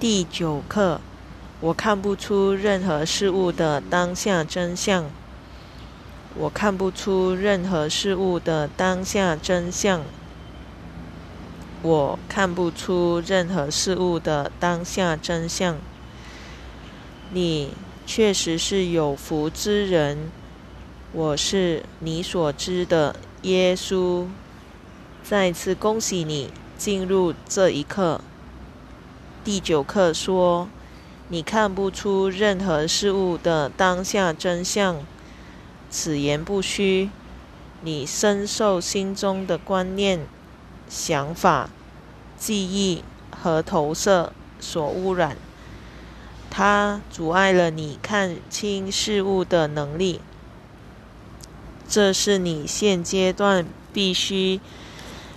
第九课，我看不出任何事物的当下真相。我看不出任何事物的当下真相。我看不出任何事物的当下真相。你确实是有福之人。我是你所知的耶稣。再次恭喜你进入这一刻。第九课说：“你看不出任何事物的当下真相。”此言不虚。你深受心中的观念、想法、记忆和投射所污染，它阻碍了你看清事物的能力。这是你现阶段必须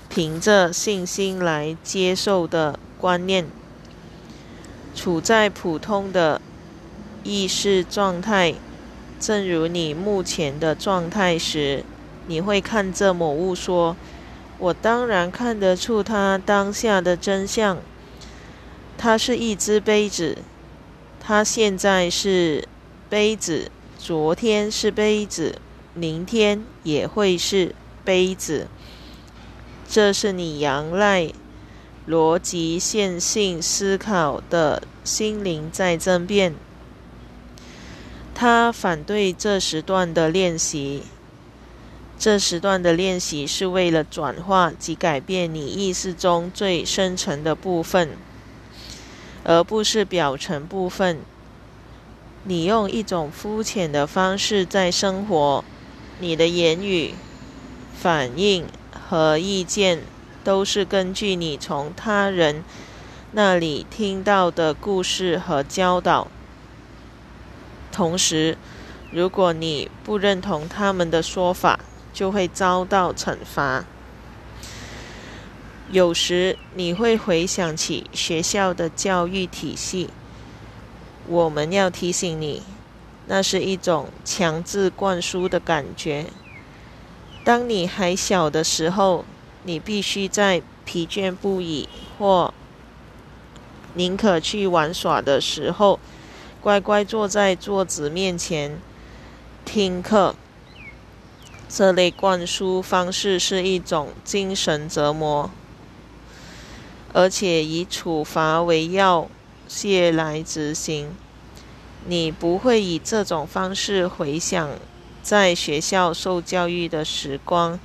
凭着信心来接受的观念。处在普通的意识状态，正如你目前的状态时，你会看着某物说：“我当然看得出它当下的真相。它是一只杯子，它现在是杯子，昨天是杯子，明天也会是杯子。”这是你仰赖。逻辑线性思考的心灵在争辩，他反对这时段的练习。这时段的练习是为了转化及改变你意识中最深层的部分，而不是表层部分。你用一种肤浅的方式在生活，你的言语、反应和意见。都是根据你从他人那里听到的故事和教导。同时，如果你不认同他们的说法，就会遭到惩罚。有时你会回想起学校的教育体系。我们要提醒你，那是一种强制灌输的感觉。当你还小的时候。你必须在疲倦不已或宁可去玩耍的时候，乖乖坐在桌子面前听课。这类灌输方式是一种精神折磨，而且以处罚为要挟来执行。你不会以这种方式回想在学校受教育的时光。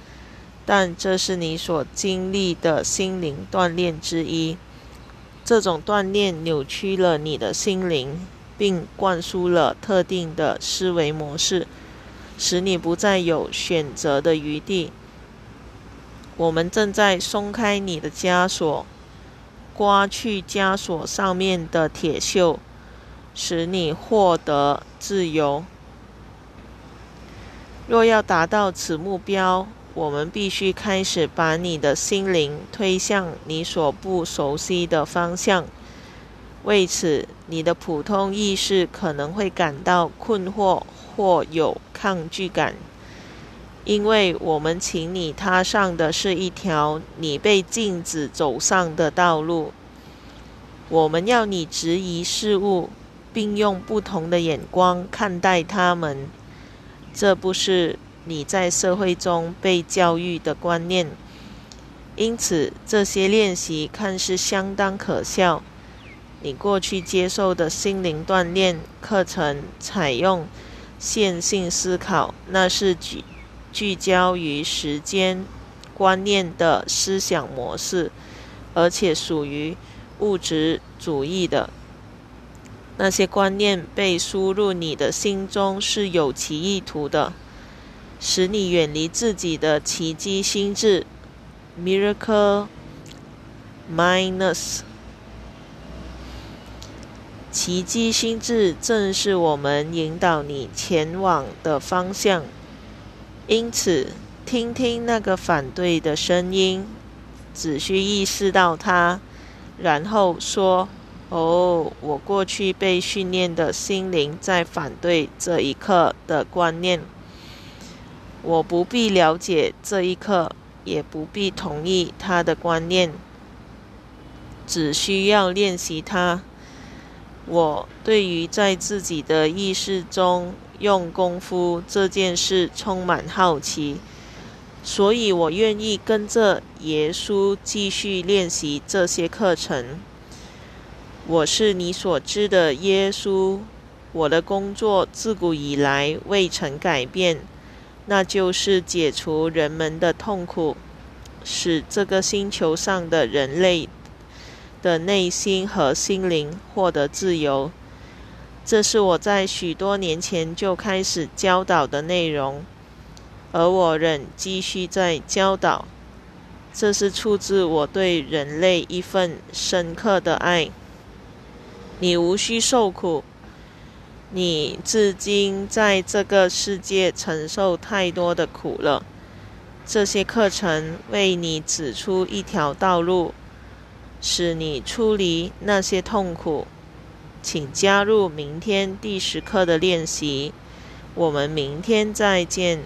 但这是你所经历的心灵锻炼之一。这种锻炼扭曲了你的心灵，并灌输了特定的思维模式，使你不再有选择的余地。我们正在松开你的枷锁，刮去枷锁上面的铁锈，使你获得自由。若要达到此目标，我们必须开始把你的心灵推向你所不熟悉的方向。为此，你的普通意识可能会感到困惑或有抗拒感，因为我们请你踏上的是一条你被禁止走上的道路。我们要你质疑事物，并用不同的眼光看待它们。这不是。你在社会中被教育的观念，因此这些练习看似相当可笑。你过去接受的心灵锻炼课程采用线性思考，那是聚聚焦于时间观念的思想模式，而且属于物质主义的。那些观念被输入你的心中是有其意图的。使你远离自己的奇迹心智，miracle minus。奇迹心智正是我们引导你前往的方向。因此，听听那个反对的声音，只需意识到它，然后说：“哦，我过去被训练的心灵在反对这一刻的观念。”我不必了解这一刻，也不必同意他的观念，只需要练习他，我对于在自己的意识中用功夫这件事充满好奇，所以我愿意跟着耶稣继续练习这些课程。我是你所知的耶稣，我的工作自古以来未曾改变，那就是解除人们的痛苦，使这个星球上的人类。的内心和心灵获得自由，这是我在许多年前就开始教导的内容，而我仍继续在教导。这是出自我对人类一份深刻的爱。你无需受苦，你至今在这个世界承受太多的苦了。这些课程为你指出一条道路。使你出离那些痛苦，请加入明天第十课的练习。我们明天再见。